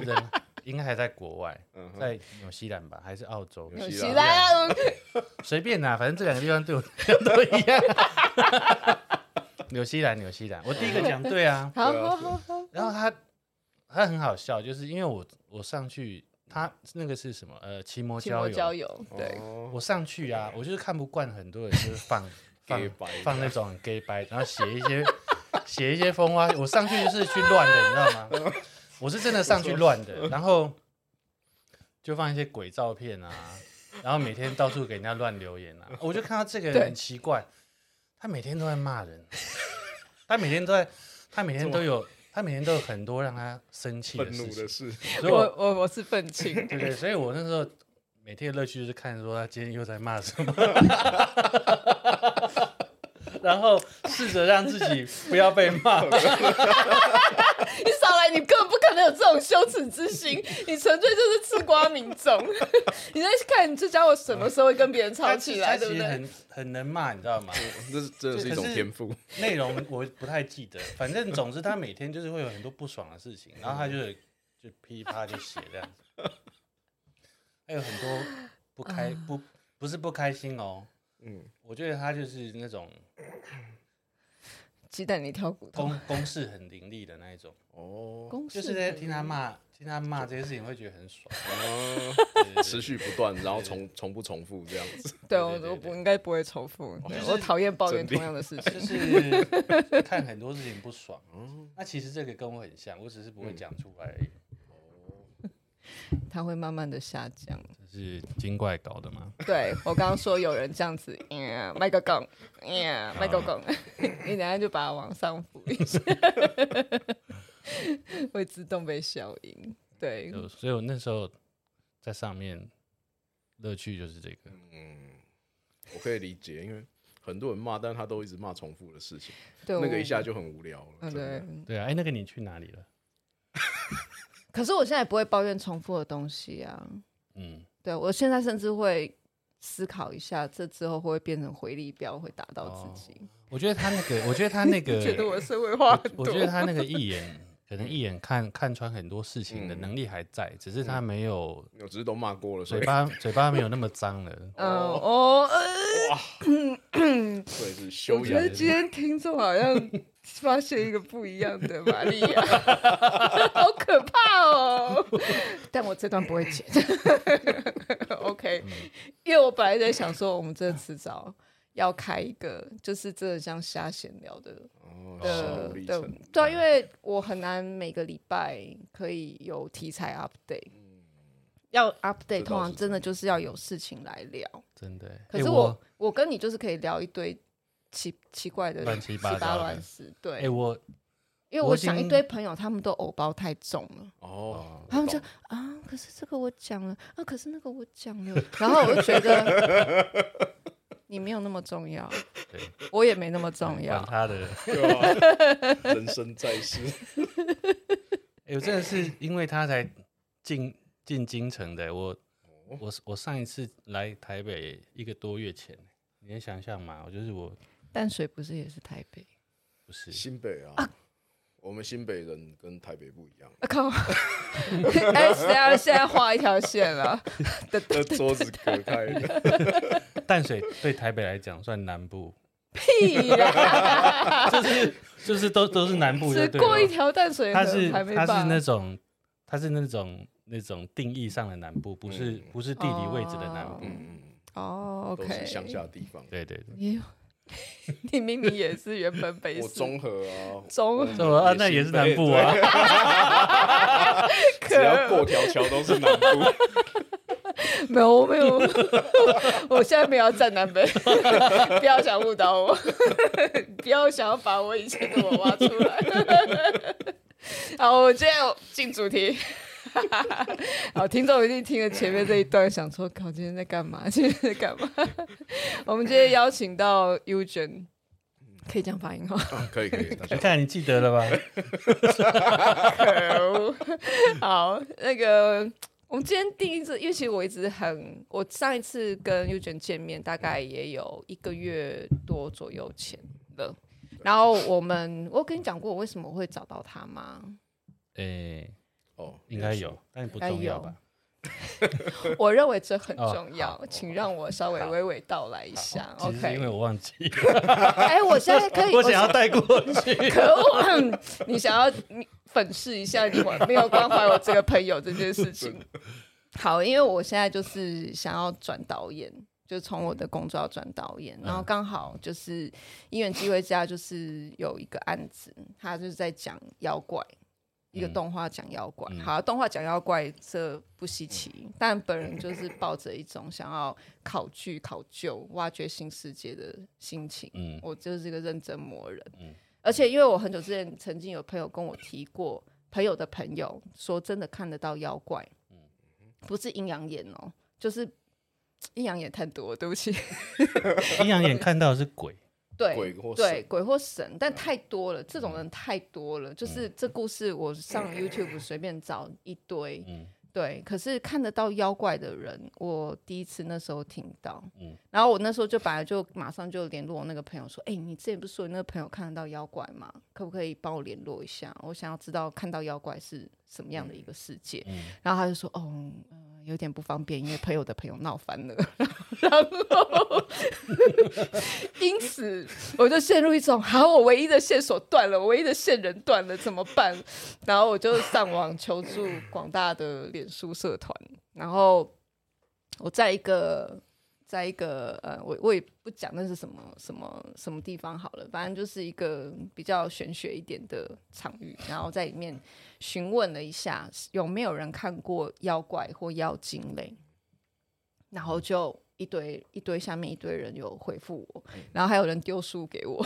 人应该还在国外，在纽西兰吧，还是澳洲？纽西兰，随便啦，反正这两个地方对我都一样。纽西兰，纽西兰，我第一个讲对啊。好好好。然后他他很好笑，就是因为我我上去，他那个是什么？呃，骑摩交友。交友。对。我上去啊，我就是看不惯很多人就是放 放放那种 gay 白，然后写一些写一些风花。我上去就是去乱的，你知道吗？我是真的上去乱的，然后就放一些鬼照片啊，然后每天到处给人家乱留言啊。我就看到这个人很奇怪。他每天都在骂人，他每天都在，他每天都有，他每天都有很多让他生气的事情。事所以我我我，我是愤青，对，所以我那时候每天的乐趣就是看说他今天又在骂什么，然后试着让自己不要被骂。你少来，你根本不可能有这种羞耻之心，你纯粹就是吃瓜民众。你在看，你这家伙什么时候会跟别人吵起来，对不对？很很能骂，你知道吗？这是真的是一种天赋。内容我不太记得，反正总之他每天就是会有很多不爽的事情，然后他就就噼啪就写这样子，还有很多不开不不是不开心哦，嗯，我觉得他就是那种。鸡蛋里挑骨头，公公式很凌厉的那一种。哦，就是在听他骂，听他骂这些事情会觉得很爽。哦，持续不断，然后重重不重复这样子。对，我我不应该不会重复，我讨厌抱怨同样的事情，就是 看很多事情不爽。那其实这个跟我很像，我只是不会讲出来而已。它会慢慢的下降，这是精怪搞的吗？对，我刚刚说有人这样子，麦克讲，麦克讲，你等下就把它往上浮一下，会自动被消音。对，所以我那时候在上面乐趣就是这个。嗯，我可以理解，因为很多人骂，但他都一直骂重复的事情，那个一下就很无聊了。对，对啊，哎，那个你去哪里了？可是我现在不会抱怨重复的东西啊，嗯，对，我现在甚至会思考一下，这之后会不会变成回力镖，会打到自己。我觉得他那个，我觉得他那个，觉得我社会化很多。我觉得他那个一眼，可能一眼看看穿很多事情的能力还在，只是他没有，有只是都骂过了，嘴巴嘴巴没有那么脏了。嗯哦，哇，对，是修养。我觉得今天听众好像。发现一个不一样的玛利亚，好可怕哦！但我这段不会剪，OK？因为我本来在想说，我们这迟早要开一个，就是真的像瞎闲聊的，的的对啊，因为我很难每个礼拜可以有题材 update，要 update 通常真的就是要有事情来聊，真的。可是我我跟你就是可以聊一堆。奇奇怪的乱七八糟乱事，对，哎我，因为我想一堆朋友他们都偶包太重了，哦，他们就啊，可是这个我讲了，啊，可是那个我讲了，然后我就觉得你没有那么重要，对，我也没那么重要，他的人生在世，哎，我真的是因为他才进进京城的，我我我上一次来台北一个多月前，你能想象吗？我就是我。淡水不是也是台北？不是新北啊！啊我们新北人跟台北不一样。啊、靠！哎、欸，现在现在画一条线了，那桌子隔开。淡水对台北来讲算南部。屁呀！就是就是都都是南部的。只过一条淡水，它是它是那种它是那种那种定义上的南部，不是、嗯、不是地理位置的南部。嗯嗯。哦，OK。都是乡下地方。对对对。你明明也是原本北，我中和啊，中和啊，那也是南部啊。只要过条桥都是南部。没有，我没有，我现在没有要站南北，不要想误导我，不要想要把我以前的我挖出来。好，我今天进主题。好，听众一定听了前面这一段，想说：“靠，今天在干嘛？今天在干嘛？” 我们今天邀请到 Eugen，可以这样发音吗？嗯，可以可以。你看你记得了吧？可恶！好，那个我们今天第一次，因为其实我一直很，我上一次跟 Eugen 见面大概也有一个月多左右前了。然后我们，我跟你讲过我为什么会找到他吗？诶。哦，应该有，但不重要吧？我认为这很重要，哦、请让我稍微娓娓道来一下。OK，因为我忘记了。哎、欸，我现在可以，我想要带过去。可恶，你想要你粉饰一下你没有关怀我这个朋友这件事情。好，因为我现在就是想要转导演，就从我的工作要转导演，然后刚好就是因缘机会下，就是有一个案子，他就是在讲妖怪。一个动画讲妖怪，嗯、好，动画讲妖怪这不稀奇，嗯、但本人就是抱着一种想要考据、考究、挖掘新世界的心情。嗯，我就是一个认真魔人。嗯，而且因为我很久之前曾经有朋友跟我提过，朋友的朋友说真的看得到妖怪，嗯，不是阴阳眼哦，就是 阴阳眼太多，对不起，阴阳眼看到的是鬼。对对，鬼或神，但太多了，这种人太多了。就是这故事，我上 YouTube 随便找一堆。对，可是看得到妖怪的人，我第一次那时候听到。然后我那时候就本来就马上就联络我那个朋友说：“哎，你之前不是说你那个朋友看得到妖怪吗？可不可以帮我联络一下？我想要知道看到妖怪是什么样的一个世界。”然后他就说：“哦。”有点不方便，因为朋友的朋友闹翻了，然后 因此我就陷入一种，好，我唯一的线索断了，唯一的线人断了，怎么办？然后我就上网求助广大的脸书社团，然后我在一个。在一个呃，我我也不讲那是什么什么什么地方好了，反正就是一个比较玄学一点的场域，然后在里面询问了一下有没有人看过妖怪或妖精类，然后就一堆一堆下面一堆人有回复我，然后还有人丢书给我。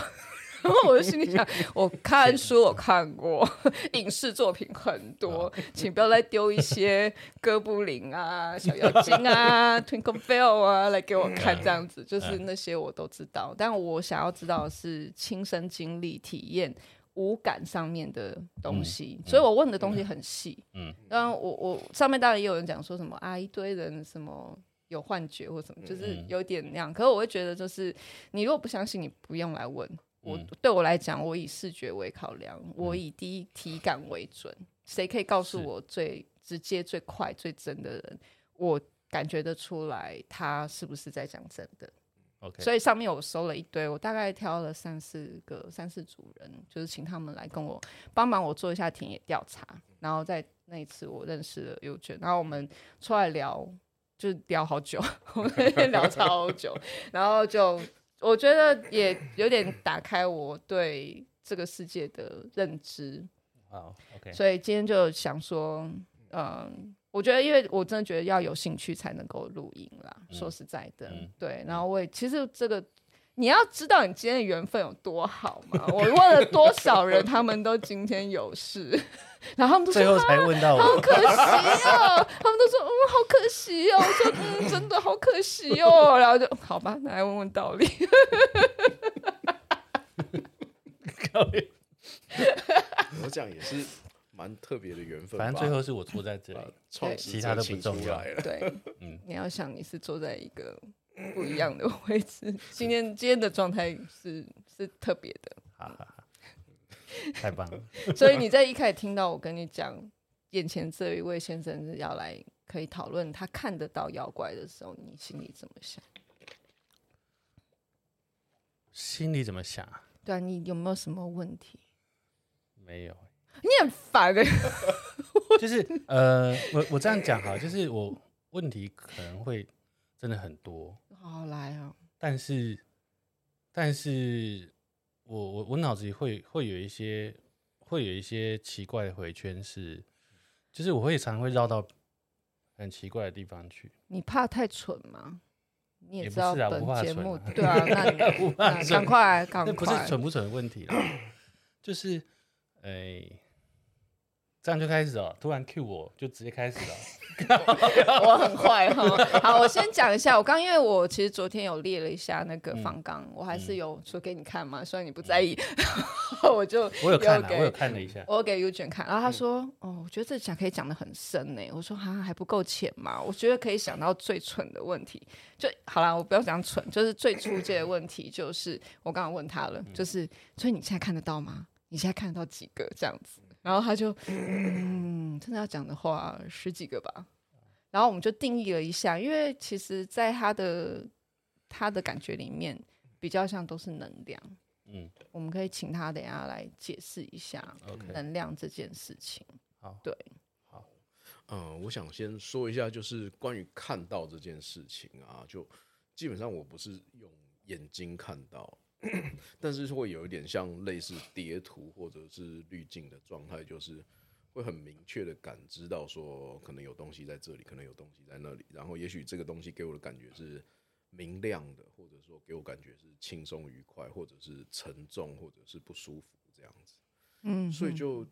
然后我就心里想，我看书我看过，影视作品很多，请不要再丢一些哥布林啊、小妖精啊、Twinkle Bell 啊来给我看，这样子就是那些我都知道，但我想要知道的是亲身经历、体验、五感上面的东西，所以我问的东西很细。嗯，然后我我上面当然也有人讲说什么啊，一堆人什么有幻觉或什么，就是有点那样。可是我会觉得，就是你如果不相信，你不用来问。我对我来讲，我以视觉为考量，我以第一体感为准。谁可以告诉我最直接、最快、最真的人？我感觉得出来，他是不是在讲真的？OK。所以上面我收了一堆，我大概挑了三四个、三四组人，就是请他们来跟我帮忙，我做一下田野调查。然后在那一次，我认识了优娟，然后我们出来聊，就聊好久，我们聊超久，然后就。我觉得也有点打开我对这个世界的认知。好，OK。所以今天就想说，嗯，我觉得因为我真的觉得要有兴趣才能够录音啦。嗯、说实在的，嗯、对。然后我也其实这个。你要知道你今天的缘分有多好吗？我问了多少人，他们都今天有事，然后他们都说最后才问到我，好可惜哦。他们都说嗯，好可惜哦。我说嗯，真的好可惜哦。然后就好吧，来问问道理。我讲也是蛮特别的缘分。反正最后是我坐在这里，对其他都不重要。对，嗯，你要想你是坐在一个。不一样的位置，今天今天的状态是是特别的，太棒了。所以你在一开始听到我跟你讲，眼前这一位先生是要来可以讨论他看得到妖怪的时候，你心里怎么想？心里怎么想啊？对啊，你有没有什么问题？没有，你很烦哎。就是呃，我我这样讲哈，就是我问题可能会真的很多。好来啊！但是，但是我我我脑子里会会有一些会有一些奇怪的回圈，是就是我会常常会绕到很奇怪的地方去。你怕太蠢吗？你也知道本节目，啊对啊，那你赶快赶快，那不是蠢不蠢的问题了，就是哎。欸这样就开始了，突然 cue 我就直接开始了。我很坏哈。好，我先讲一下，我刚因为我其实昨天有列了一下那个方纲，嗯、我还是有说给你看嘛，虽然你不在意，嗯、我就我有看、啊，我有看了一下，我给 Eugen 看，然后他说，嗯、哦，我觉得这讲可以讲的很深呢。我说哈，还不够浅嘛？我觉得可以想到最蠢的问题，就好啦，我不要讲蠢，就是最初阶的问题，就是我刚刚问他了，就是所以你现在看得到吗？你现在看得到几个这样子？然后他就嗯，真的要讲的话十几个吧。然后我们就定义了一下，因为其实，在他的他的感觉里面，比较像都是能量。嗯，我们可以请他等下来解释一下能量这件事情。好，对，好，嗯，我想先说一下，就是关于看到这件事情啊，就基本上我不是用眼睛看到，但是会有一点像类似叠图或者是滤镜的状态，就是。会很明确的感知到说，可能有东西在这里，可能有东西在那里，然后也许这个东西给我的感觉是明亮的，或者说给我感觉是轻松愉快，或者是沉重，或者是不舒服这样子。嗯，所以就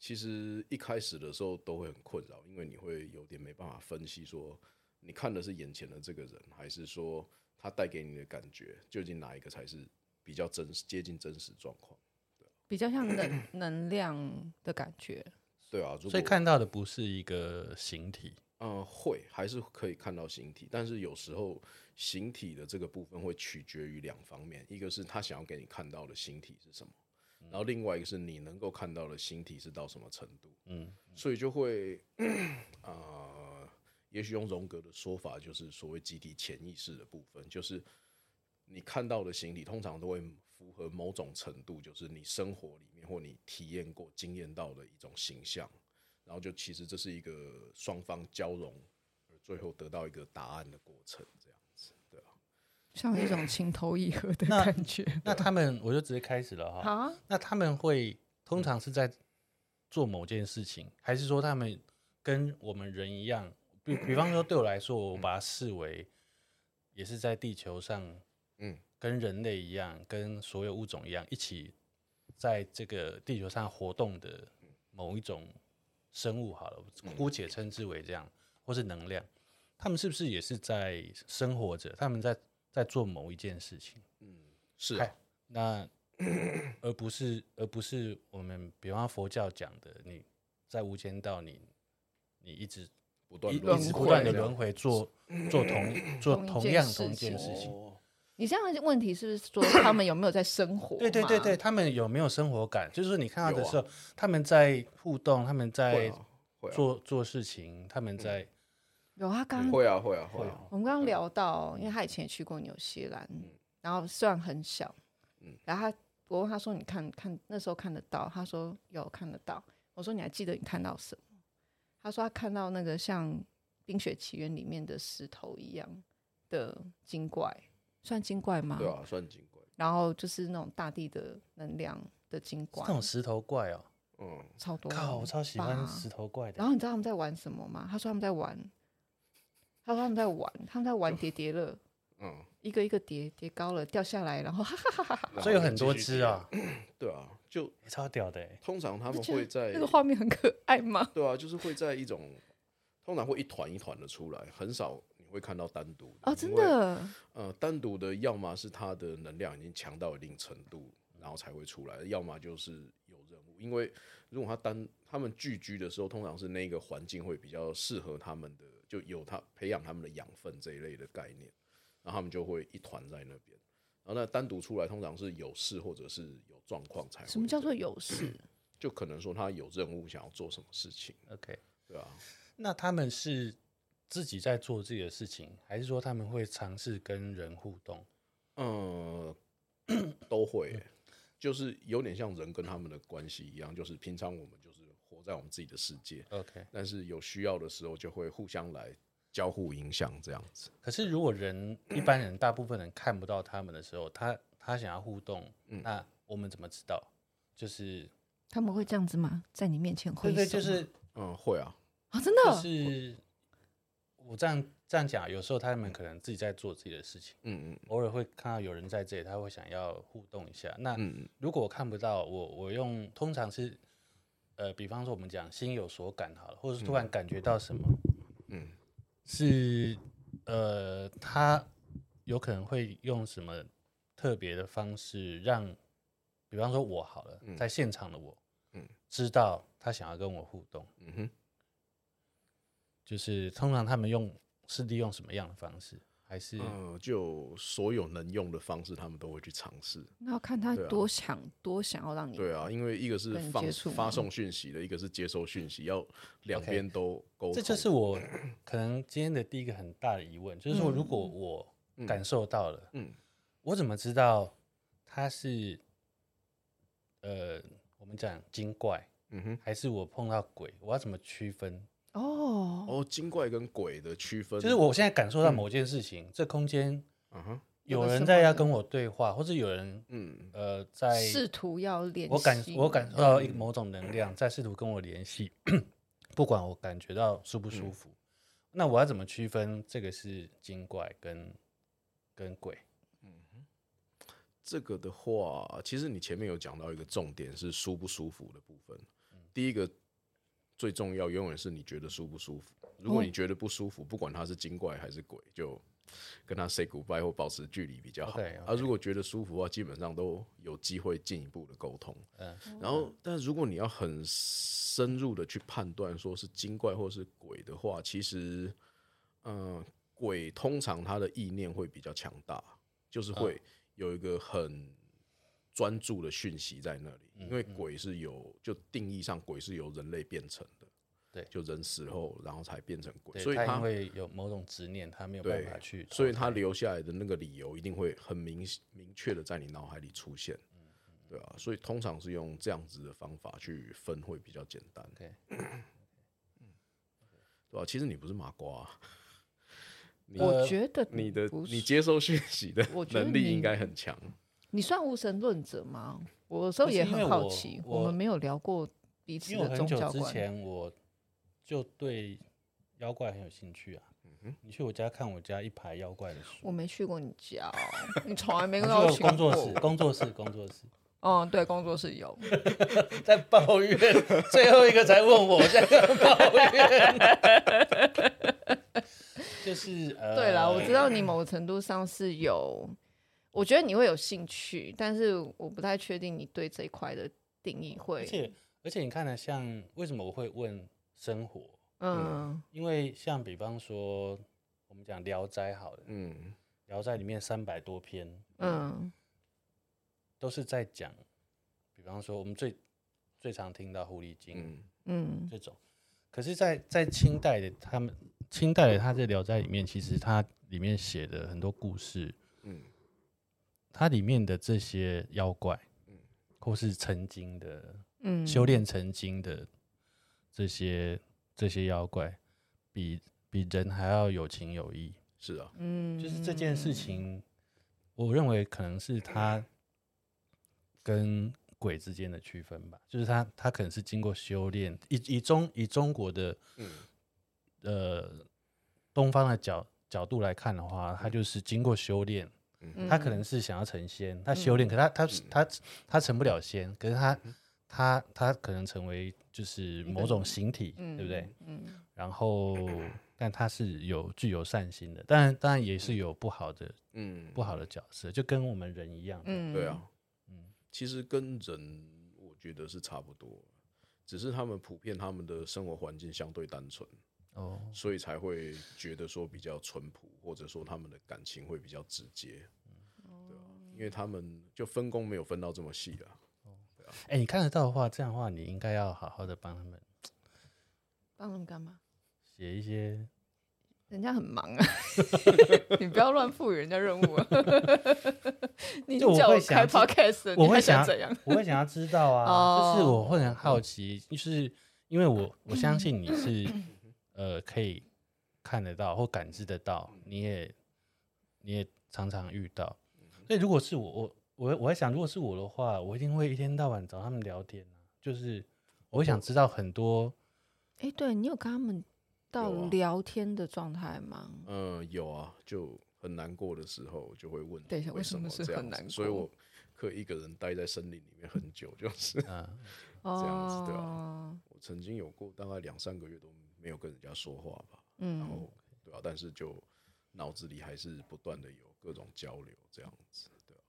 其实一开始的时候都会很困扰，因为你会有点没办法分析说，你看的是眼前的这个人，还是说他带给你的感觉，究竟哪一个才是比较真实、接近真实状况？对，比较像能能量的感觉。对啊，所以看到的不是一个形体，嗯，会还是可以看到形体，但是有时候形体的这个部分会取决于两方面，一个是他想要给你看到的形体是什么，然后另外一个是你能够看到的形体是到什么程度，嗯，所以就会，啊、呃，也许用荣格的说法，就是所谓集体潜意识的部分，就是你看到的形体通常都会。符合某种程度，就是你生活里面或你体验过、经验到的一种形象，然后就其实这是一个双方交融，而最后得到一个答案的过程，这样子，对吧？像一种情投意合的感觉。那，那他们，我就直接开始了哈。好，那他们会通常是在做某件事情，还是说他们跟我们人一样？比比方说，对我来说，我把它视为也是在地球上，嗯。跟人类一样，跟所有物种一样，一起在这个地球上活动的某一种生物，好了，姑且称之为这样，或是能量，他们是不是也是在生活着？他们在在做某一件事情？嗯，是啊。那 而不是而不是我们比方佛教讲的，你在无间道你，你你一直不断一直不断的轮回，做做同做同样同一件事情。你这样的问题是不是说他们有没有在生活？对对对对，他们有没有生活感？就是说你看到的时候，他们在互动，他们在做做事情，他们在有啊，刚会啊会啊会啊。我们刚刚聊到，因为他以前也去过纽西兰，然后虽然很小，嗯然后他我问他说：“你看看那时候看得到？”他说：“有看得到。”我说：“你还记得你看到什么？”他说：“他看到那个像《冰雪奇缘》里面的石头一样的精怪。”算精怪吗？对啊，算精怪。然后就是那种大地的能量的精怪，那种石头怪哦，嗯，超多。靠，我超喜欢石头怪的。然后你知道他们在玩什么吗？他说他们在玩，他说他们在玩，他们在玩叠叠乐，嗯，一个一个叠叠高了掉下来，然后哈哈哈哈。所以有很多只啊，对啊，就超屌的。通常他们会在那个画面很可爱吗？对啊，就是会在一种，通常会一团一团的出来，很少。会看到单独哦，真的，呃，单独的要么是他的能量已经强到一定程度，然后才会出来；要么就是有任务。因为如果他单他们聚居的时候，通常是那个环境会比较适合他们的，就有他培养他们的养分这一类的概念，然后他们就会一团在那边。然后那单独出来，通常是有事或者是有状况才会。什么叫做有事？就可能说他有任务想要做什么事情。OK，对啊。那他们是。自己在做自己的事情，还是说他们会尝试跟人互动？嗯，都会，就是有点像人跟他们的关系一样，就是平常我们就是活在我们自己的世界，OK，但是有需要的时候就会互相来交互影响这样子。可是如果人一般人大部分人看不到他们的时候，他他想要互动，嗯，那我们怎么知道？就是他们会这样子吗？在你面前会？对对，就是嗯，会啊，啊，真的就是。我这样这样讲，有时候他们可能自己在做自己的事情，嗯嗯，偶尔会看到有人在这里，他会想要互动一下。那如果我看不到，我我用通常是，呃，比方说我们讲心有所感好了，或者是突然感觉到什么，嗯，是呃，他有可能会用什么特别的方式让，比方说我好了，在现场的我，嗯，知道他想要跟我互动，嗯哼。就是通常他们用是利用什么样的方式？还是嗯，就所有能用的方式，他们都会去尝试。那要看他多想、啊、多想要让你对啊，因为一个是放发送讯息的，一个是接收讯息，要两边都沟通。Okay, 这就是我可能今天的第一个很大的疑问，就是说，如果我感受到了，嗯，嗯我怎么知道他是呃，我们讲精怪，嗯哼，还是我碰到鬼？我要怎么区分？哦。哦，精怪跟鬼的区分，就是我现在感受到某件事情，嗯、这空间，嗯哼，有人在要跟我对话，或者有人，嗯。呃，在试图要联系，我感我感受到一某种能量在试图跟我联系，不管我感觉到舒不舒服，嗯、那我要怎么区分这个是精怪跟跟鬼？嗯，这个的话，其实你前面有讲到一个重点是舒不舒服的部分，嗯、第一个。最重要永远是你觉得舒不舒服。如果你觉得不舒服，不管他是精怪还是鬼，就跟他 say goodbye 或保持距离比较好。而、okay, okay. 啊、如果觉得舒服的话，基本上都有机会进一步的沟通。嗯，然后，但如果你要很深入的去判断说是精怪或是鬼的话，其实，嗯、呃，鬼通常他的意念会比较强大，就是会有一个很。专注的讯息在那里，因为鬼是有就定义上鬼是由人类变成的，对，就人死后然后才变成鬼，所以他会有某种执念，他没有办法去，所以他留下来的那个理由一定会很明明确的在你脑海里出现，对啊，所以通常是用这样子的方法去分会比较简单，对，对吧？其实你不是麻瓜，我觉得你的你接收讯息的能力应该很强。你算无神论者吗？我有时候也很好奇，我，我们没有聊过彼此的宗教观。很久之前我就对妖怪很有兴趣啊。嗯，你去我家看我家一排妖怪的书。我没去过你家，你从来没跟我去过。工作室，工作室，工作室。哦，对，工作室有。在抱怨，最后一个才问我在抱怨。就是呃，对了，我知道你某程度上是有。我觉得你会有兴趣，但是我不太确定你对这一块的定义会。而且而且，你看呢，像为什么我会问生活？嗯，嗯，因为像比方说，我们讲《聊斋》好了，嗯，《聊斋》里面三百多篇，嗯，都是在讲，比方说我们最最常听到狐狸精，嗯，这种。可是在，在在清代的他们，清代的他在《聊斋》里面，其实他里面写的很多故事，嗯。它里面的这些妖怪，或是成精的，嗯，修炼成精的这些这些妖怪，比比人还要有情有义。是啊，嗯，就是这件事情，我认为可能是他跟鬼之间的区分吧。就是他他可能是经过修炼，以以中以中国的，嗯，呃，东方的角角度来看的话，他就是经过修炼。他可能是想要成仙，他修炼，可他他他他成不了仙，可是他他他可能成为就是某种形体，对不对？嗯，然后但他是有具有善心的，当然当然也是有不好的，嗯，不好的角色，就跟我们人一样，嗯，对啊，嗯，其实跟人我觉得是差不多，只是他们普遍他们的生活环境相对单纯。哦，所以才会觉得说比较淳朴，或者说他们的感情会比较直接，嗯，对啊，因为他们就分工没有分到这么细了。哦，对啊。哎，你看得到的话，这样的话，你应该要好好的帮他们，帮他们干嘛？写一些，人家很忙啊，你不要乱赋予人家任务啊。你叫我开 podcast，我会想怎样？我会想要知道啊，哦，就是我会很好奇，就是因为我我相信你是。呃，可以看得到或感知得到，你也你也常常遇到。所以如果是我，我我我在想，如果是我的话，我一定会一天到晚找他们聊天，就是我会想知道很多。哎、欸，对，你有跟他们到聊天的状态吗？嗯、呃，有啊，就很难过的时候就会问，对，为什么是很难过？所以我可以一个人待在森林里面很久，就是啊，这样子对吧、啊？我曾经有过大概两三个月都。没有跟人家说话吧，嗯，然后对啊，但是就脑子里还是不断的有各种交流这样子，对啊。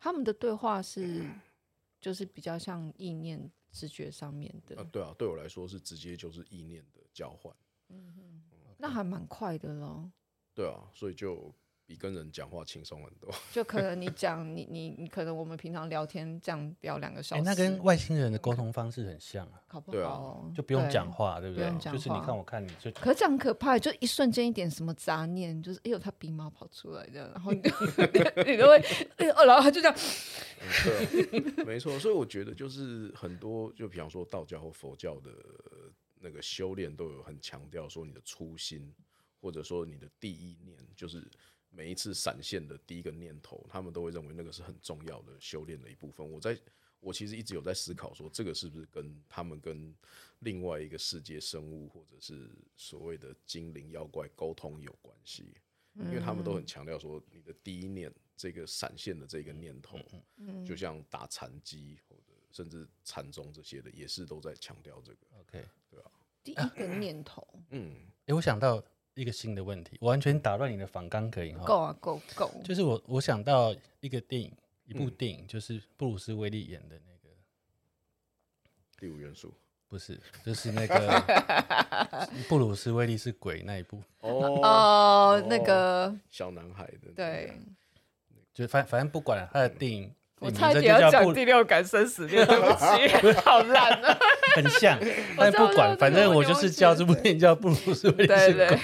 他们的对话是 就是比较像意念直觉上面的，啊，对啊，对我来说是直接就是意念的交换，嗯哼，那还蛮快的咯。对啊，所以就比跟人讲话轻松很多。就可能你讲你你你可能我们平常聊天这样聊两个小时，欸，那跟外星人的沟通方式很像啊。好不好？啊，就不用讲话，对，不对？就是你看我看你就。可是这样很可怕，就一瞬间一点什么杂念，就是哎呦他鼻毛跑出来这样，然后你就 你都会哎哦，然后他就这样。嗯、对，没错。所以我觉得就是很多，就比方说道教或佛教的那个修炼都有很强调说你的初心。或者说你的第一念，就是每一次闪现的第一个念头，他们都会认为那个是很重要的修炼的一部分。我在我其实一直有在思考，说这个是不是跟他们跟另外一个世界生物，或者是所谓的精灵妖怪沟通有关系？因为他们都很强调说，你的第一念这个闪现的这个念头，就像打禅机或者甚至禅宗这些的，也是都在强调这个。OK，对吧？第一个念头，嗯，哎，我想到。一个新的问题，完全打乱你的反纲，可以吗？够啊，够够。就是我，我想到一个电影，一部电影，就是布鲁斯威利演的那个《第五元素》，不是，就是那个 布鲁斯威利是鬼那一部。哦，那个小男孩的，对，就反反正不管了，他的电影，我差点要讲《第六感生死恋》，对不起，好烂啊。很像，但不管，反正我就是叫这部电影叫布鲁斯威利是鬼。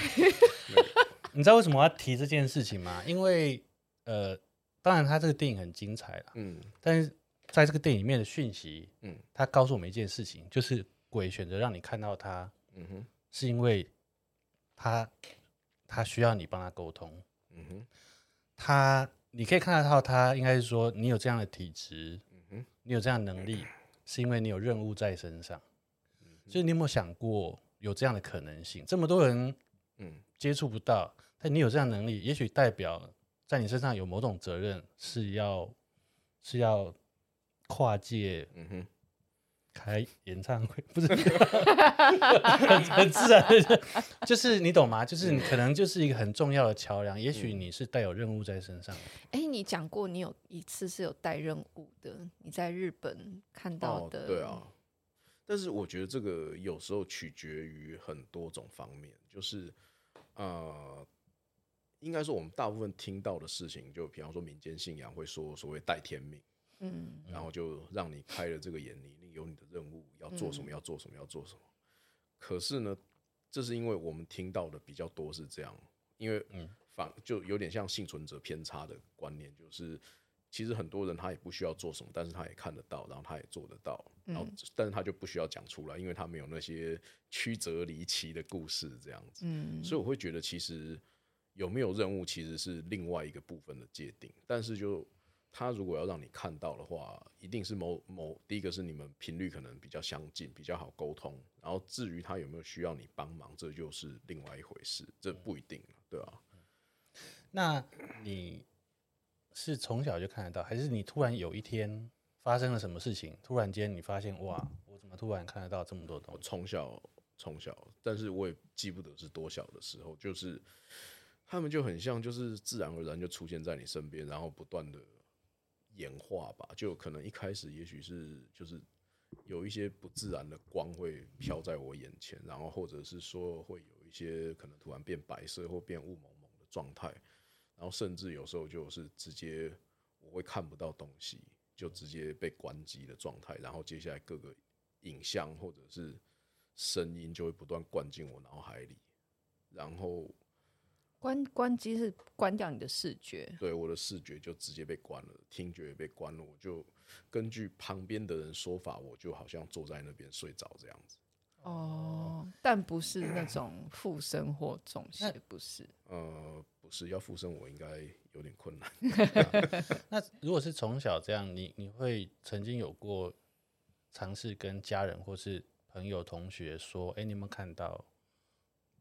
你知道为什么我要提这件事情吗？因为呃，当然他这个电影很精彩了，嗯，但是在这个电影里面的讯息，嗯，他告诉我们一件事情，就是鬼选择让你看到他，嗯哼，是因为他他需要你帮他沟通，嗯哼，他你可以看得到他，应该是说你有这样的体质，嗯哼，你有这样的能力。是因为你有任务在身上，所以你有没有想过有这样的可能性？这么多人，嗯，接触不到，但你有这样能力，也许代表在你身上有某种责任，是要是要跨界，嗯哼，开演唱会 不是很 很自然的，就是你懂吗？就是你可能就是一个很重要的桥梁，也许你是带有任务在身上。哎、欸，你讲过你有一次是有带任务的，你在日本看到的。哦，对啊。但是我觉得这个有时候取决于很多种方面，就是呃，应该说我们大部分听到的事情，就比方说民间信仰会说所谓带天命。嗯，然后就让你开了这个眼，你你有你的任务要做什么，要做什么，要做什么。可是呢，这是因为我们听到的比较多是这样，因为嗯，反就有点像幸存者偏差的观念，就是其实很多人他也不需要做什么，但是他也看得到，然后他也做得到，然后但是他就不需要讲出来，因为他没有那些曲折离奇的故事这样子。嗯，所以我会觉得其实有没有任务其实是另外一个部分的界定，但是就。他如果要让你看到的话，一定是某某第一个是你们频率可能比较相近，比较好沟通。然后至于他有没有需要你帮忙，这就是另外一回事，这不一定，对吧？那你是从小就看得到，还是你突然有一天发生了什么事情，突然间你发现哇，我怎么突然看得到这么多东西？我从小从小，但是我也记不得是多小的时候，就是他们就很像，就是自然而然就出现在你身边，然后不断的。演化吧，就可能一开始也许是就是有一些不自然的光会飘在我眼前，然后或者是说会有一些可能突然变白色或变雾蒙蒙的状态，然后甚至有时候就是直接我会看不到东西，就直接被关机的状态，然后接下来各个影像或者是声音就会不断灌进我脑海里，然后。关关机是关掉你的视觉，对，我的视觉就直接被关了，听觉也被关了。我就根据旁边的人说法，我就好像坐在那边睡着这样子。哦，但不是那种附身或中邪，不是。呃，不是要附身，我应该有点困难。那如果是从小这样，你你会曾经有过尝试跟家人或是朋友、同学说：“哎、欸，你有没有看到？”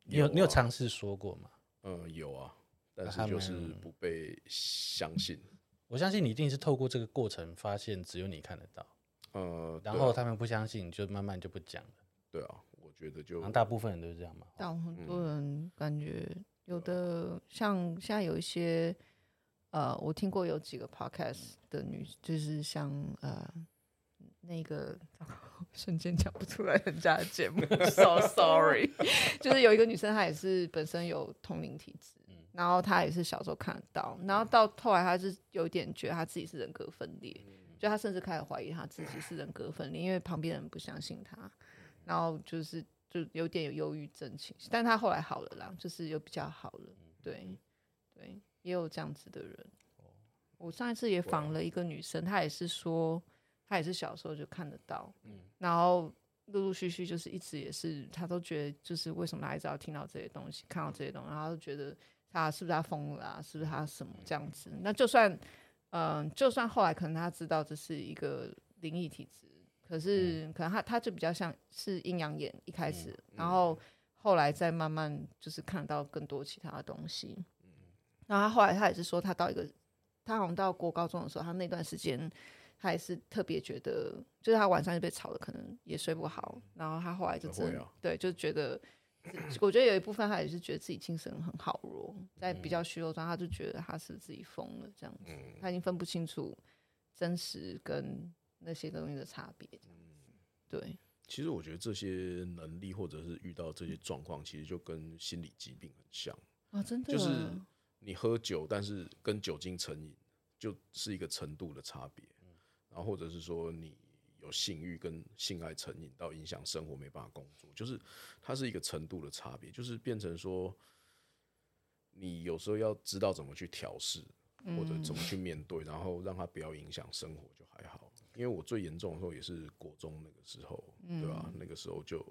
你有、啊、你有尝试说过吗？嗯，有啊，但是就是不被相信。我相信你一定是透过这个过程发现只有你看得到。呃，然后他们不相信，就慢慢就不讲了。对啊，我觉得就大部分人都是这样嘛。但很多人感觉有的像现在有一些呃，我听过有几个 podcast 的女，就是像呃那个。瞬间讲不出来人家的节目，so sorry。就是有一个女生，她也是本身有通灵体质，然后她也是小时候看得到，然后到后来她是有点觉得她自己是人格分裂，就她甚至开始怀疑她自己是人格分裂，因为旁边人不相信她，然后就是就有点有忧郁症情绪，但她后来好了啦，就是又比较好了，对对，也有这样子的人。我上一次也访了一个女生，她也是说，她也是小时候就看得到，然后。陆陆续续就是一直也是，他都觉得就是为什么他一直要听到这些东西，看到这些东西，然后就觉得他是不是他疯了啊？是不是他什么这样子？那就算嗯、呃，就算后来可能他知道这是一个灵异体质，可是可能他他就比较像是阴阳眼一开始，然后后来再慢慢就是看到更多其他的东西。然后他后来他也是说，他到一个他好像到国高中的时候，他那段时间。他也是特别觉得，就是他晚上就被吵的，可能也睡不好。然后他后来就真的、啊、对，就觉得，我觉得有一部分他也是觉得自己精神很好弱，在比较虚弱状态，他就觉得他是自己疯了这样子。他已经分不清楚真实跟那些东西的差别。对。其实我觉得这些能力或者是遇到这些状况，其实就跟心理疾病很像啊，真的。就是你喝酒，但是跟酒精成瘾，就是一个程度的差别。然后或者是说你有性欲跟性爱成瘾到影响生活没办法工作，就是它是一个程度的差别，就是变成说你有时候要知道怎么去调试或者怎么去面对，然后让它不要影响生活就还好。因为我最严重的时候也是国中那个时候，对吧？那个时候就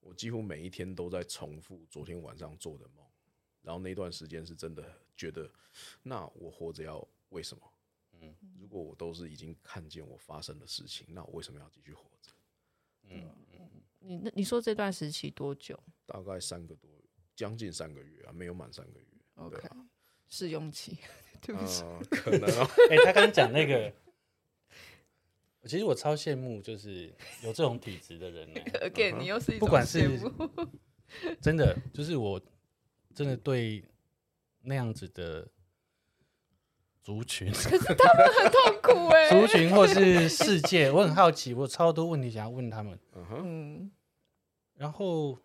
我几乎每一天都在重复昨天晚上做的梦，然后那段时间是真的觉得，那我活着要为什么？嗯，如果我都是已经看见我发生的事情，那我为什么要继续活着？嗯嗯，你那你说这段时期多久？大概三个多，将近三个月啊，没有满三个月。OK，试用期，对不起，呃、可能哦。哎、欸，他刚刚讲那个，其实我超羡慕，就是有这种体质的人呢。Again，你又是一种不管是真的，就是我真的对那样子的。族群，可是他们很痛苦哎。族群或是世界，我很好奇，我超多问题想要问他们。嗯哼，然后，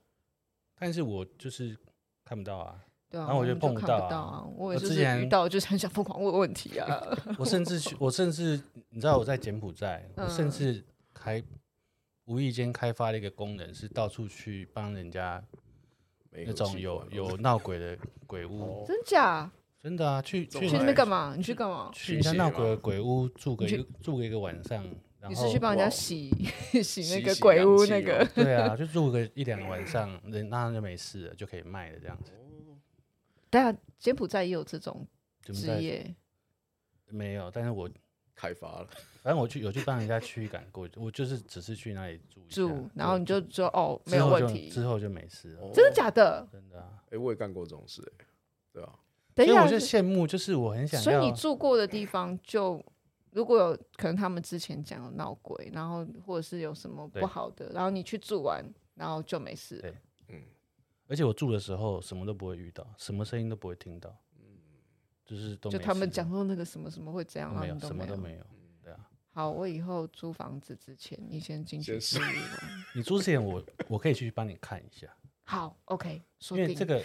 但是我就是看不到啊。对啊。然后我就碰不到啊。我也是遇到，就是很想疯狂问问题啊。我甚至去，我甚至你知道我在柬埔寨，我甚至还无意间开发了一个功能，是到处去帮人家那种有有闹鬼的鬼屋。真假？真的啊，去去那边干嘛？你去干嘛？去人家闹鬼鬼屋住个住个一个晚上。你是去帮人家洗 洗那个鬼屋那个？对啊，就住个一两个晚上，人那就没事了，就可以卖了这样子。对啊，柬埔寨也有这种职业。没有，但是我开发了。反正我去有去帮人家驱赶过，我就是只是去那里住住，然后你就说哦，没有问题，之后就没事了。真的假的？真的啊！哎，我也干过这种事，哎，对啊。所以我就羡慕，就是我很想。所以你住过的地方，就如果有可能，他们之前讲闹鬼，然后或者是有什么不好的，然后你去住完，然后就没事。对，嗯。而且我住的时候，什么都不会遇到，什么声音都不会听到，嗯，就是都就他们讲说那个什么什么会这样，没有，什么都没有。对啊。好，我以后租房子之前，你先进去住。你租之前，我我可以去帮你看一下。好，OK。因为这个，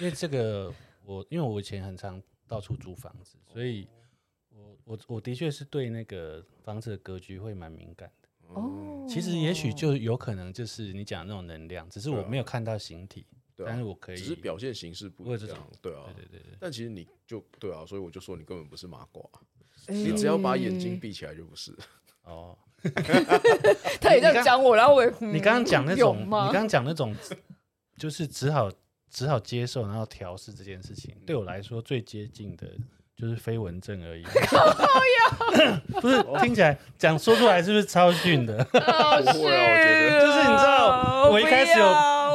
因为这个。我因为我以前很常到处租房子，所以我我我的确是对那个房子的格局会蛮敏感的。哦，其实也许就有可能就是你讲的那种能量，只是我没有看到形体，但是我可以，只是表现形式不一样。对啊，对对对。但其实你就对啊，所以我就说你根本不是麻瓜，你只要把眼睛闭起来就不是。哦，他也这样讲我，然后我你刚刚讲那种，你刚刚讲那种，就是只好。只好接受，然后调试这件事情。对我来说，最接近的就是飞蚊症而已。不是，听起来讲说出来是不是超逊的？不会啊，我觉得就是你知道，我一开始有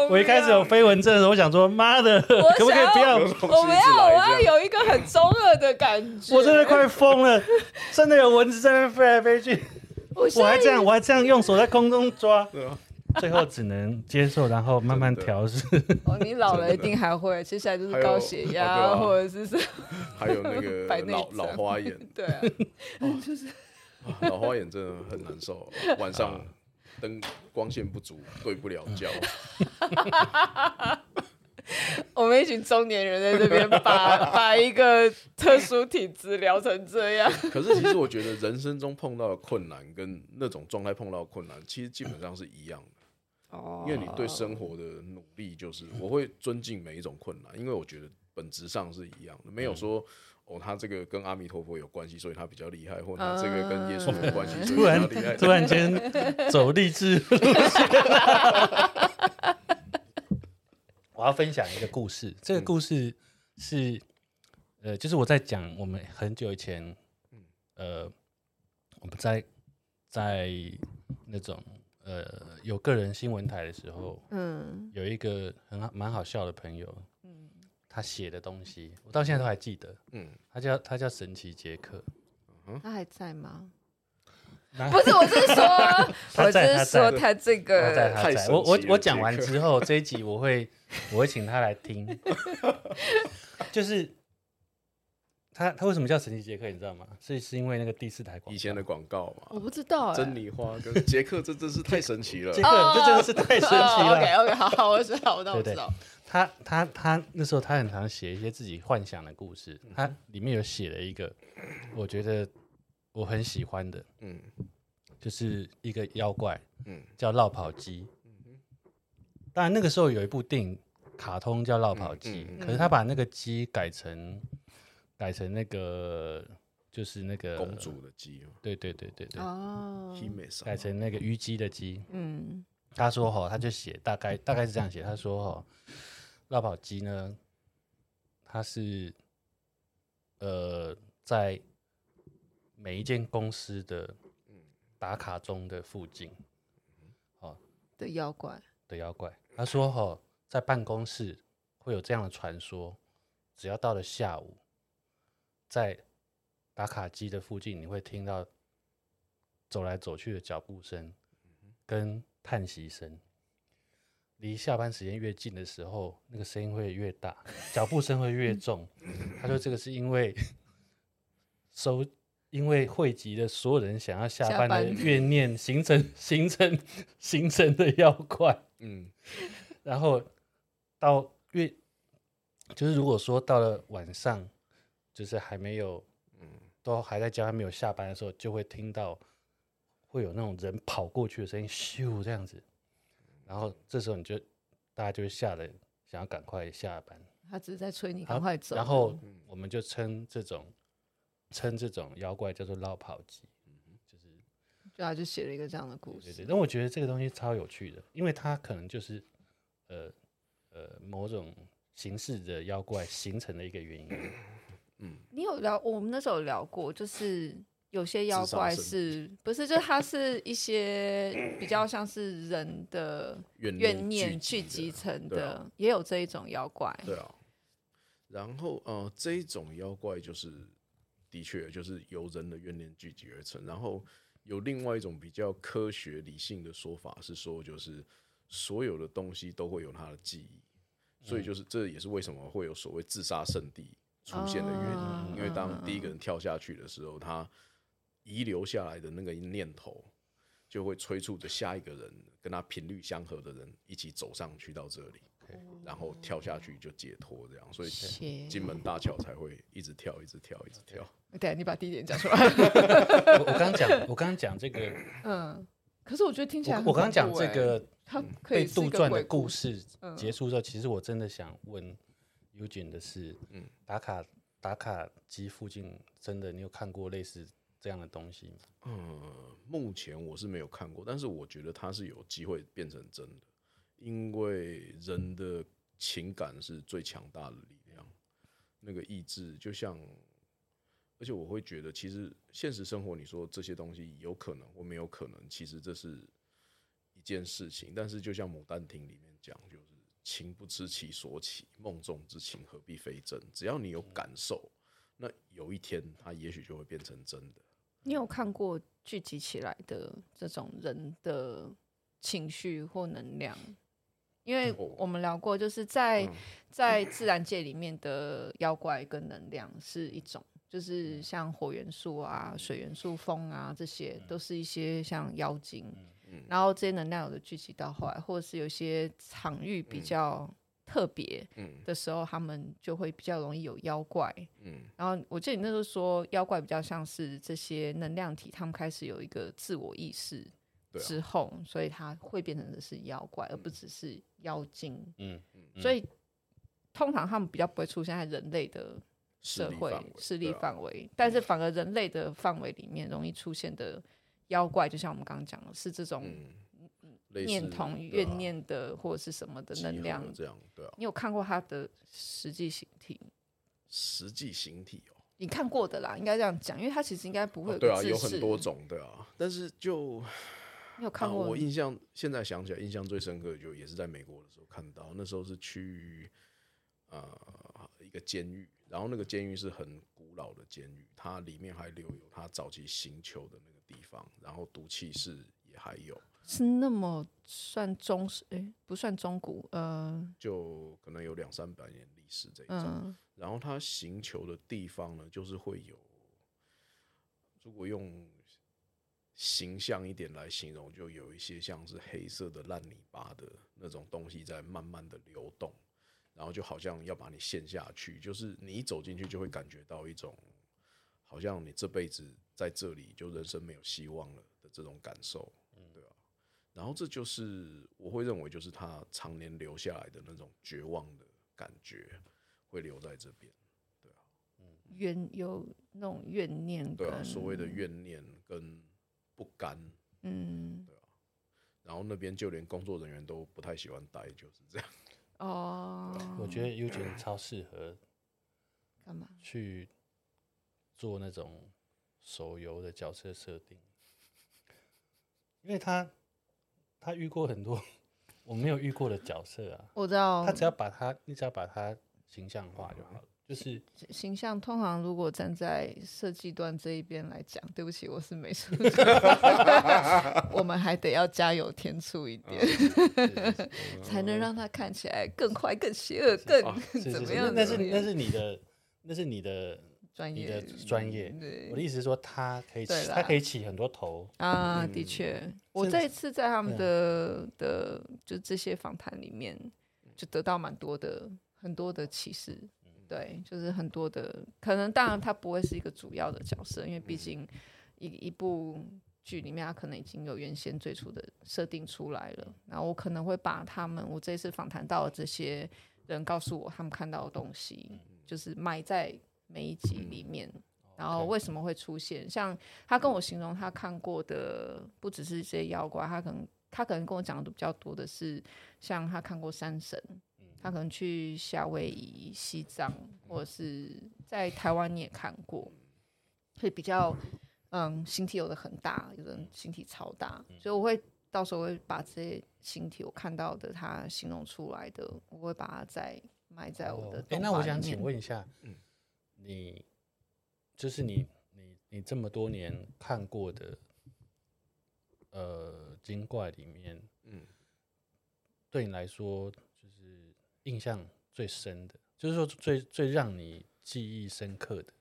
我一开始有飞蚊症的时候，我想说妈的，可不可以不要？我不要，我要有一个很中二的感觉。我真的快疯了，真的有蚊子在那飞来飞去，我还这样，我还这样用手在空中抓。最后只能接受，然后慢慢调试。哦，你老了一定还会，接下来就是高血压，或者是什 还有那个老老花眼。对啊，就是老花眼真的很难受，晚上灯光线不足，对不了觉。我们一群中年人在这边把把一个特殊体质聊成这样。可是其实我觉得人生中碰到的困难跟那种状态碰到的困难，其实基本上是一样的。哦，因为你对生活的努力，就是我会尊敬每一种困难，因为我觉得本质上是一样的，没有说。哦，他这个跟阿弥陀佛有关系，所以他比较厉害，或者这个跟耶稣有关系。突然突然间走励志路线。我要分享一个故事，这个故事是、嗯、呃，就是我在讲我们很久以前，呃，我们在在那种呃有个人新闻台的时候，嗯，有一个很好蛮好笑的朋友。嗯他写的东西，我到现在都还记得。嗯，他叫他叫神奇杰克。他还在吗？不是，我是说，我是说他这个他在他在。我我我讲完之后，这一集我会我会请他来听。就是他他为什么叫神奇杰克？你知道吗？是是因为那个第四台广告，以前的广告嘛？我不知道。珍妮花跟杰克，这真是太神奇了。杰克，这真的是太神奇了。OK OK，好好，我知道，我知道。他他他那时候他很常写一些自己幻想的故事，他里面有写了一个，我觉得我很喜欢的，嗯，就是一个妖怪，嗯，叫绕跑鸡，嗯，当然那个时候有一部电影卡通叫绕跑鸡，可是他把那个鸡改成改成那个就是那个公主的鸡，对对对对对，哦，改成那个虞姬的姬，嗯，他说哈，他就写大概大概是这样写，他说哈。落跑鸡呢？它是呃，在每一间公司的打卡中的附近，哦。的妖怪。的妖怪。他说：“哈，在办公室会有这样的传说，只要到了下午，在打卡机的附近，你会听到走来走去的脚步声跟叹息声。”离下班时间越近的时候，那个声音会越大，脚步声会越重。他说：“这个是因为收，因为汇集了所有人想要下班的怨念，形成形成形成的妖怪。”嗯，然后到越就是如果说到了晚上，就是还没有，嗯，都还在家还没有下班的时候，就会听到会有那种人跑过去的声音，咻这样子。然后这时候你就，大家就会吓得想要赶快下班。他只是在催你赶快走。然后我们就称这种称这种妖怪叫做落跑鸡，就是，对啊，就写了一个这样的故事。对对，但我觉得这个东西超有趣的，因为它可能就是呃呃某种形式的妖怪形成的一个原因。嗯，你有聊，我们那时候有聊过，就是。有些妖怪是不是？就它是一些比较像是人的怨念聚集成的，啊、也有这一种妖怪。对啊。然后呃，这一种妖怪就是的确就是由人的怨念聚集而成。然后有另外一种比较科学理性的说法是说，就是所有的东西都会有它的记忆，所以就是这也是为什么会有所谓自杀圣地出现的原因。嗯、因为当第一个人跳下去的时候，他遗留下来的那个念头，就会催促着下一个人跟他频率相合的人一起走上去到这里.然后跳下去就解脱，这样，所以金门大桥才会一直跳，一直跳，一直跳。对，你把第一点讲出来。我刚刚讲，我刚刚讲这个，嗯，可是我觉得听起来，我刚刚讲这个被杜撰的故事结束之后，其实我真的想问 Eugene 的是，嗯，打卡打卡机附近真的你有看过类似？这样的东西吗，嗯，目前我是没有看过，但是我觉得它是有机会变成真的，因为人的情感是最强大的力量，那个意志就像，而且我会觉得，其实现实生活，你说这些东西有可能或没有可能，其实这是一件事情。但是就像《牡丹亭》里面讲，就是情不知其所起，梦中之情何必非真？只要你有感受，那有一天它也许就会变成真的。你有看过聚集起来的这种人的情绪或能量？因为我们聊过，就是在在自然界里面的妖怪跟能量是一种，就是像火元素啊、水元素、风啊，这些都是一些像妖精。然后这些能量有的聚集到后来，或者是有些场域比较特别的时候，嗯、他们就会比较容易有妖怪。嗯，然后我记得你那时候说，妖怪比较像是这些能量体，他们开始有一个自我意识之后，啊、所以它会变成的是妖怪，而不只是妖精。嗯，嗯，所以通常他们比较不会出现在人类的社会势力范围，但是反而人类的范围里面容易出现的妖怪，就像我们刚刚讲的，是这种。嗯念同怨念的或者是什么的能量，这样对啊。你有看过他的实际形体？实际形体哦，你看过的啦，应该这样讲，因为他其实应该不会有。对啊，有很多种，对啊。但是就你有看过？我印象现在想起来，印象最深刻的就也是在美国的时候看到，那时候是去呃一个监狱，然后那个监狱是很古老的监狱，它里面还留有它早期刑求的那个地方，然后毒气室也还有。是那么算中式？哎、欸，不算中古，呃，就可能有两三百年历史这一种。嗯、然后它行求的地方呢，就是会有，如果用形象一点来形容，就有一些像是黑色的烂泥巴的那种东西在慢慢的流动，然后就好像要把你陷下去，就是你一走进去就会感觉到一种，好像你这辈子在这里就人生没有希望了的这种感受。然后这就是我会认为，就是他常年留下来的那种绝望的感觉，会留在这边，对啊，怨有那种怨念，对啊，所谓的怨念跟不甘，嗯，对啊，然后那边就连工作人员都不太喜欢待，就是这样。哦，啊、我觉得 Eugene 超适合干嘛？去做那种手游的角色设定，因为他。他遇过很多我没有遇过的角色啊，我知道。他只要把他，你只要把他形象化就好了。就是形象，通常如果站在设计端这一边来讲，对不起，我是美术，我们还得要加油添醋一点，才能让他看起来更快、更邪恶、更 怎么样？那是那是你的，那是你的。专业的专业，对我的意思是说，他可以起，他可以起很多头啊。的确，我这一次在他们的的就这些访谈里面，就得到蛮多的很多的启示。对，就是很多的可能，当然他不会是一个主要的角色，因为毕竟一一部剧里面，他可能已经有原先最初的设定出来了。然后我可能会把他们我这一次访谈到的这些人告诉我他们看到的东西，就是埋在。每一集里面，然后为什么会出现？像他跟我形容他看过的不只是这些妖怪，他可能他可能跟我讲的比较多的是，像他看过山神，他可能去夏威夷、西藏，或者是在台湾你也看过，会比较嗯形体有的很大，有的形体超大，所以我会到时候会把这些形体我看到的他形容出来的，我会把它再埋在我的。哎，那我想请问一下，嗯。你就是你，你你这么多年看过的，呃，精怪里面，嗯，对你来说，就是印象最深的，就是说最最让你记忆深刻的，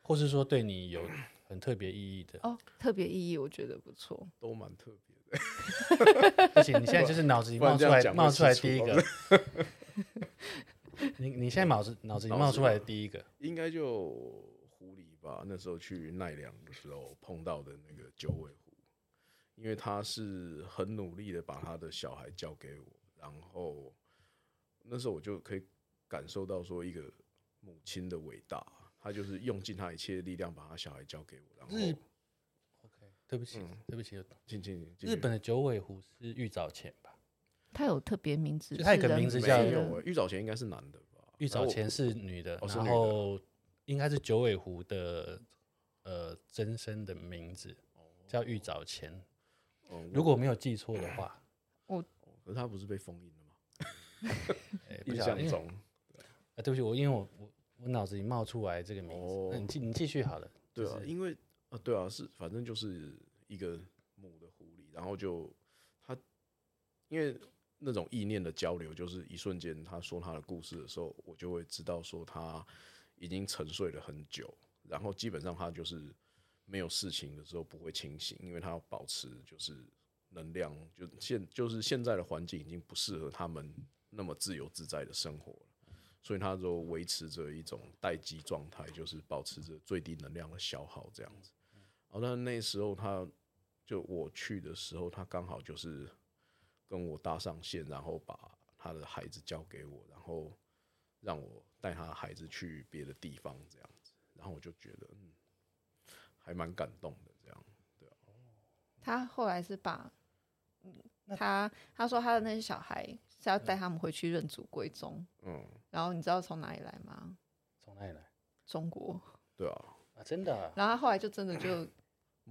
或是说对你有很特别意义的。哦，特别意义，我觉得不错，都蛮特别的。不行，你现在就是脑子里 冒出来冒出来第一个。你你现在脑子脑子里冒出来的第一个，应该就狐狸吧？那时候去奈良的时候碰到的那个九尾狐，因为他是很努力的把他的小孩交给我，然后那时候我就可以感受到说一个母亲的伟大，他就是用尽他一切力量把他小孩交给我。然后，OK，对不起，嗯、对不起，静静，日本的九尾狐是玉藻前吧？他有特别名字，他有个名字叫玉藻前，应该是男的吧？玉藻前是女的，然后应该是九尾狐的呃真身的名字叫玉藻前。如果没有记错的话，我可是他不是被封印了吗？印象中，啊，对不起，我因为我我我脑子里冒出来这个名字，你继你继续好了。对啊，因为啊，对啊，是反正就是一个母的狐狸，然后就他因为。那种意念的交流，就是一瞬间，他说他的故事的时候，我就会知道说他已经沉睡了很久，然后基本上他就是没有事情的时候不会清醒，因为他要保持就是能量，就现就是现在的环境已经不适合他们那么自由自在的生活了，所以他就维持着一种待机状态，就是保持着最低能量的消耗这样子。好，那那时候他就我去的时候，他刚好就是跟我搭上线，然后把他的孩子交给我，然后让我带他的孩子去别的地方这样子，然后我就觉得嗯，还蛮感动的这样，对啊。他后来是把。他他说他的那些小孩是要带他们回去认祖归宗，嗯，然后你知道从哪里来吗？从哪里来？中国。对啊，啊真的、啊。然后他后来就真的就，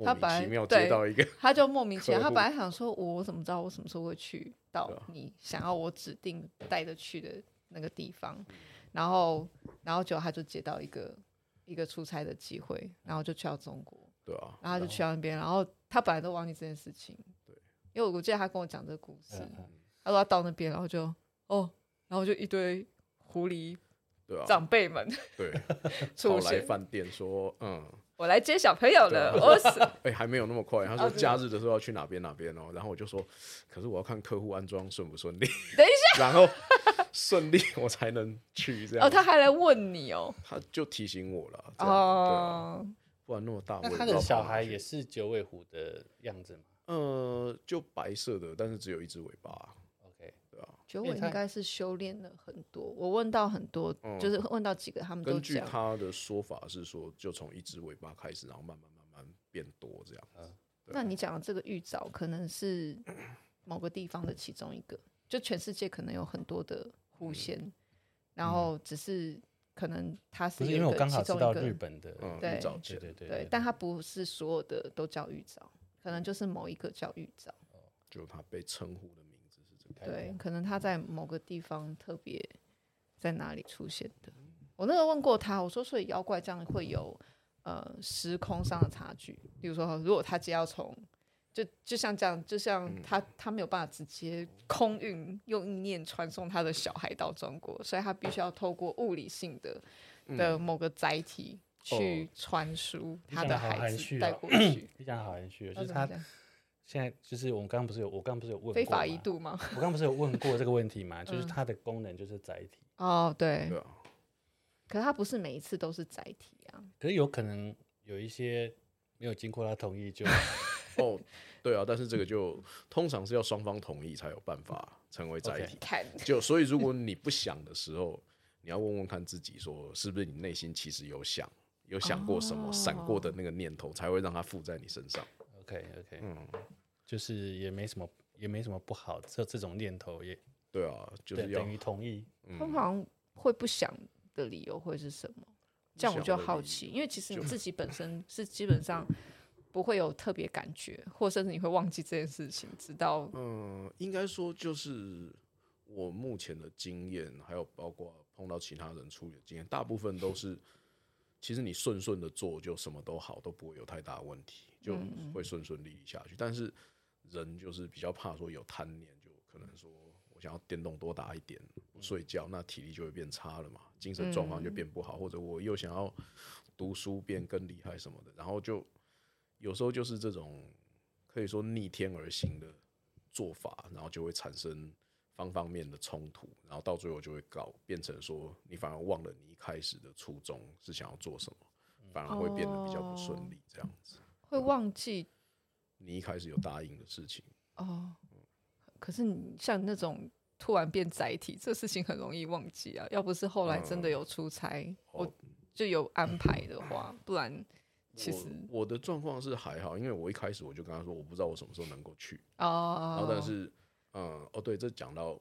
他本来接到一个，他就莫名其妙，他本来想说，我怎么知道我什么时候会去到你想要我指定带着去的那个地方，然后然后就他就接到一个一个出差的机会，然后就去到中国，对啊，然后他就去到那边，然后他本来都忘记这件事情。因为我记得他跟我讲这个故事，嗯嗯、他说他到那边，然后就哦，然后就一堆狐狸，对啊，长辈们对 出来饭店说，嗯，我来接小朋友了，我死，哎，还没有那么快，他说假日的时候要去哪边哪边哦，然后我就说，可是我要看客户安装顺不顺利，等一下，然后顺利我才能去这样，哦，他还来问你哦，他就提醒我了，哦，不然那么大，那他的小孩也是九尾狐的样子吗？呃，就白色的，但是只有一只尾巴。啊，九尾应该是修炼了很多。我问到很多，嗯、就是问到几个，他们都讲。根据他的说法是说，就从一只尾巴开始，然后慢慢慢慢变多这样。嗯，那你讲的这个玉藻，可能是 某个地方的其中一个，就全世界可能有很多的狐仙，嗯、然后只是可能它是，是因为我刚好知道日本的玉藻，对对对对，但它不是所有的都叫玉藻。可能就是某一个叫玉藻，就他被称呼的对，可能他在某个地方特别在哪里出现的。我那个问过他，我说，所以妖怪这样会有呃时空上的差距。比如说，如果他只要从就就像这样，就像他他没有办法直接空运用意念传送他的小孩到中国，所以他必须要透过物理性的的某个载体。去传输他的孩子带过去，非常好含蓄。就是他现在就是我们刚刚不是有我刚刚不是有问非法移度吗？我刚刚不是有问过这个问题吗？就是它的功能就是载体。哦，对。可是它不是每一次都是载体啊。可是有可能有一些没有经过他同意就 哦，对啊。但是这个就通常是要双方同意才有办法成为载体。就所以如果你不想的时候，你要问问看自己说是不是你内心其实有想。有想过什么闪过的那个念头，才会让它附在你身上。OK OK，嗯，就是也没什么，也没什么不好。这这种念头也对啊，就是要等于同意。通常会不想的理由会是什么？这样我就好奇，因为其实你自己本身是基本上不会有特别感觉，或甚至你会忘记这件事情，直到嗯，应该说就是我目前的经验，还有包括碰到其他人处理的经验，大部分都是。其实你顺顺的做，就什么都好，都不会有太大问题，就会顺顺利利下去。但是人就是比较怕说有贪念，就可能说我想要电动多打一点，不睡觉，那体力就会变差了嘛，精神状况就变不好，或者我又想要读书变更厉害什么的，然后就有时候就是这种可以说逆天而行的做法，然后就会产生。方方面的冲突，然后到最后就会搞变成说，你反而忘了你一开始的初衷是想要做什么，反而会变得比较不顺利，这样子。会忘记你一开始有答应的事情哦。可是你像那种突然变载体，这事情很容易忘记啊。要不是后来真的有出差，我就有安排的话，不然其实我的状况是还好，因为我一开始我就跟他说，我不知道我什么时候能够去哦。然后但是。嗯，哦，对，这讲到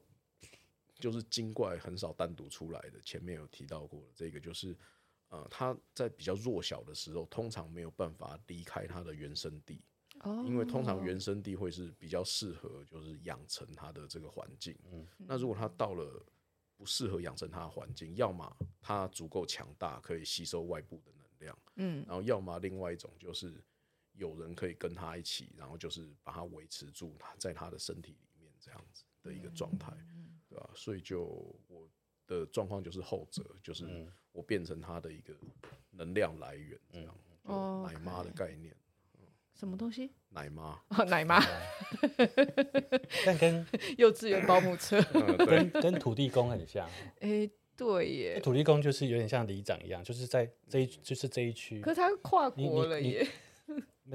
就是精怪很少单独出来的，前面有提到过这个就是，呃，他在比较弱小的时候，通常没有办法离开他的原生地，哦，因为通常原生地会是比较适合就是养成它的这个环境，嗯，那如果它到了不适合养成它的环境，要么它足够强大，可以吸收外部的能量，嗯，然后要么另外一种就是有人可以跟它一起，然后就是把它维持住他在它的身体里面。这样子的一个状态，对吧？所以就我的状况就是后者，就是我变成它的一个能量来源，这样，奶妈的概念。什么东西？奶妈 哦，奶妈。但跟 幼稚园保姆车，跟跟土地公很像。哎，对耶，土地公就是有点像里长一样，就是在这一就是这一区。可是他跨国了耶。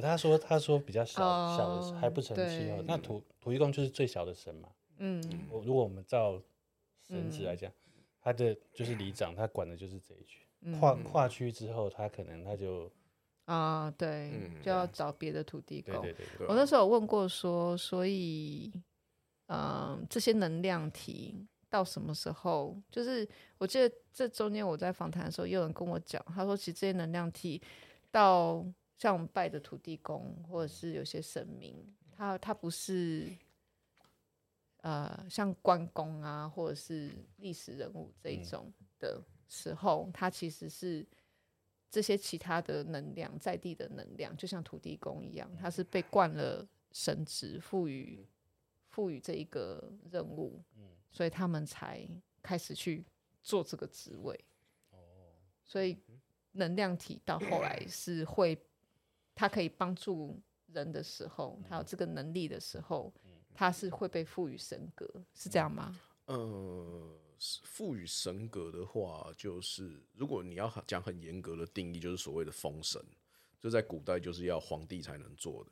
他说他说比较小小的还不成气候。那土土地公就是最小的神嘛。嗯。我如果我们照神职来讲，他的就是里长，他管的就是这一区。跨跨区之后，他可能他就。啊，对，就要找别的土地公。我那时候有问过说，所以，嗯，这些能量体到什么时候？就是我记得这中间我在访谈的时候，有人跟我讲，他说，其实这些能量体到像我们拜的土地公，或者是有些神明，他他不是，呃，像关公啊，或者是历史人物这一种的时候，他其实是。这些其他的能量，在地的能量，就像土地公一样，他是被灌了神职，赋予赋予这一个任务，所以他们才开始去做这个职位。所以能量体到后来 是会，他可以帮助人的时候，他有这个能力的时候，他是会被赋予神格，是这样吗？嗯。赋予神格的话，就是如果你要讲很严格的定义，就是所谓的封神，这在古代就是要皇帝才能做的。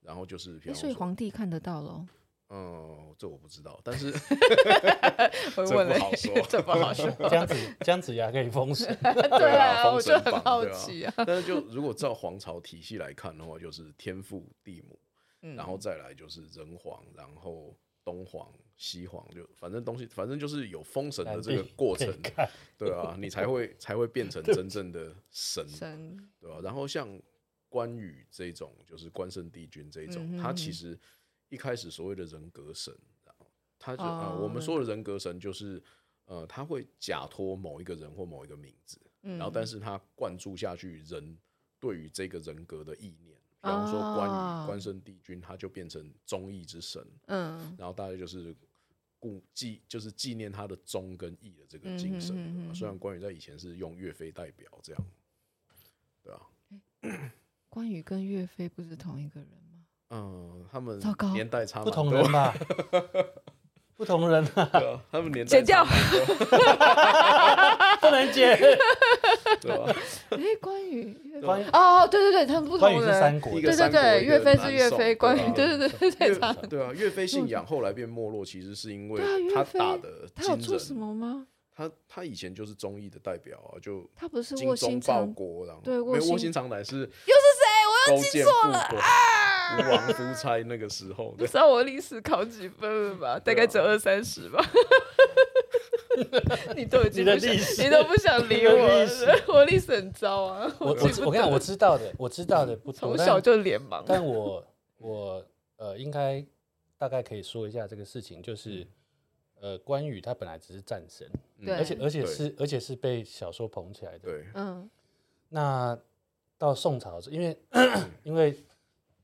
然后就是，所以皇帝看得到喽？嗯，这我不知道，但是 这不好说，这不好说。姜子姜子牙可以封神，对啊，我就很好奇啊。但是就如果照皇朝体系来看的话，就是天父地母，然后再来就是人皇，然后东皇。西皇就反正东西，反正就是有封神的这个过程，对啊，你才会才会变成 真正的神，神对吧？然后像关羽这种，就是关圣帝君这种，他其实一开始所谓的人格神，然后他就啊、我们说的人格神就是呃，他会假托某一个人或某一个名字，然后但是他灌注下去人对于这个人格的意念。比方说关羽关圣帝君，他就变成忠义之神，嗯，然后大概就是顾纪，就是纪念他的忠跟义的这个精神。嗯哼嗯哼，虽然关羽在以前是用岳飞代表这样，对啊？欸，关羽跟岳飞不是同一个人吗？嗯，他们年代差不同人吧。不同人啊，他们年代剪掉，不能接，对吧？哎，关羽，关羽哦，对对对，他们不同人。关羽是三国，对对对，岳飞是岳飞，关羽，对对对对对，对啊，岳飞信仰后来变没落，其实是因为他打的他有做什么吗？他他以前就是忠义的代表啊，就他不是卧薪尝胆，然后对，卧薪尝胆是又是谁？我又记错了啊！吴王夫差那个时候，你知道我历史考几分了吧？大概只有二三十吧。你都已经不想，你都不想理我，我历史很糟啊。我我我跟你讲，我知道的，我知道的不。从小就脸盲。但我我呃，应该大概可以说一下这个事情，就是呃，关羽他本来只是战神，而且而且是而且是被小说捧起来的。对，嗯。那到宋朝，因为 因为。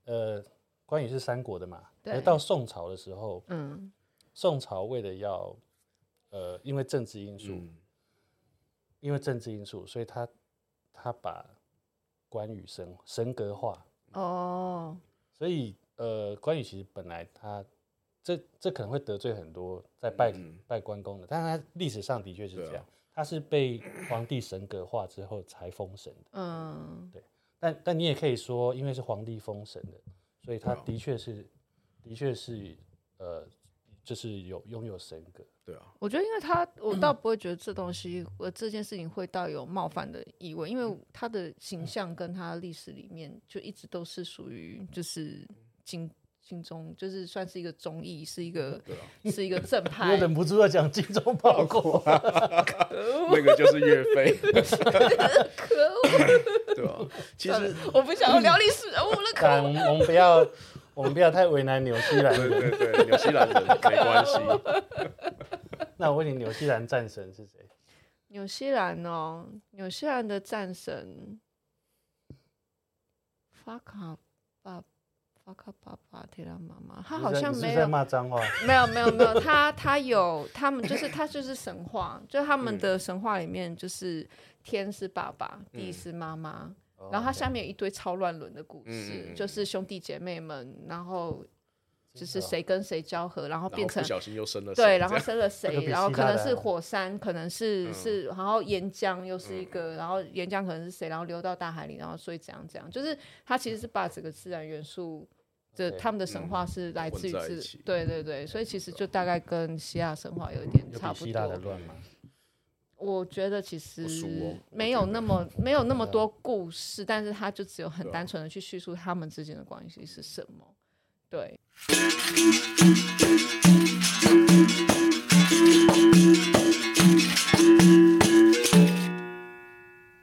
呃，关羽是三国的嘛，而到宋朝的时候，嗯，宋朝为了要，呃，因为政治因素，因为政治因素，所以他他把关羽神神格化，哦，所以呃，关羽其实本来他这这可能会得罪很多在拜拜关公的，但是他历史上的确是这样，他是被皇帝神格化之后才封神的，嗯，对。但但你也可以说，因为是皇帝封神的，所以他的确是，啊、的确是，呃，就是有拥有神格。对啊，我觉得，因为他，我倒不会觉得这东西，呃，这件事情会带有冒犯的意味，因为他的形象跟他历史里面就一直都是属于就是金。金钟就是算是一个综艺，是一个是一个正派。我忍不住要讲精忠报国，那个就是岳飞。可恶，对吧？其实我不想要聊历史人物了。可恶，我们不要，我们不要太为难纽西兰。对对对，纽西兰人没关系。那我问你，纽西兰战神是谁？纽西兰哦，纽西兰的战神，法卡爸法卡爸爸提拉妈妈，他好像没有在骂脏话，没有没有没有，他他有他们就是他就是神话，就他们的神话里面就是天是爸爸，地是妈妈，然后它下面有一堆超乱伦的故事，嗯就是兄弟姐妹们，然后就是谁跟谁交合，然后变成不小心又生了对，然后生了谁，这个然后可能是火山，可能是、嗯。是，然后岩浆又是一个，然后岩浆可能是谁，然后流到大海里，然后所以怎样怎样，就是它其实是把整个自然元素的他们的神话是来自于自混在一起，对对对，所以其实就大概跟希腊神话有一点差不有比希腊的多。乱吗？我觉得其实没有那么没有那么多故事，但是他就只有很单纯的去叙述他们之间的关系是什么。对。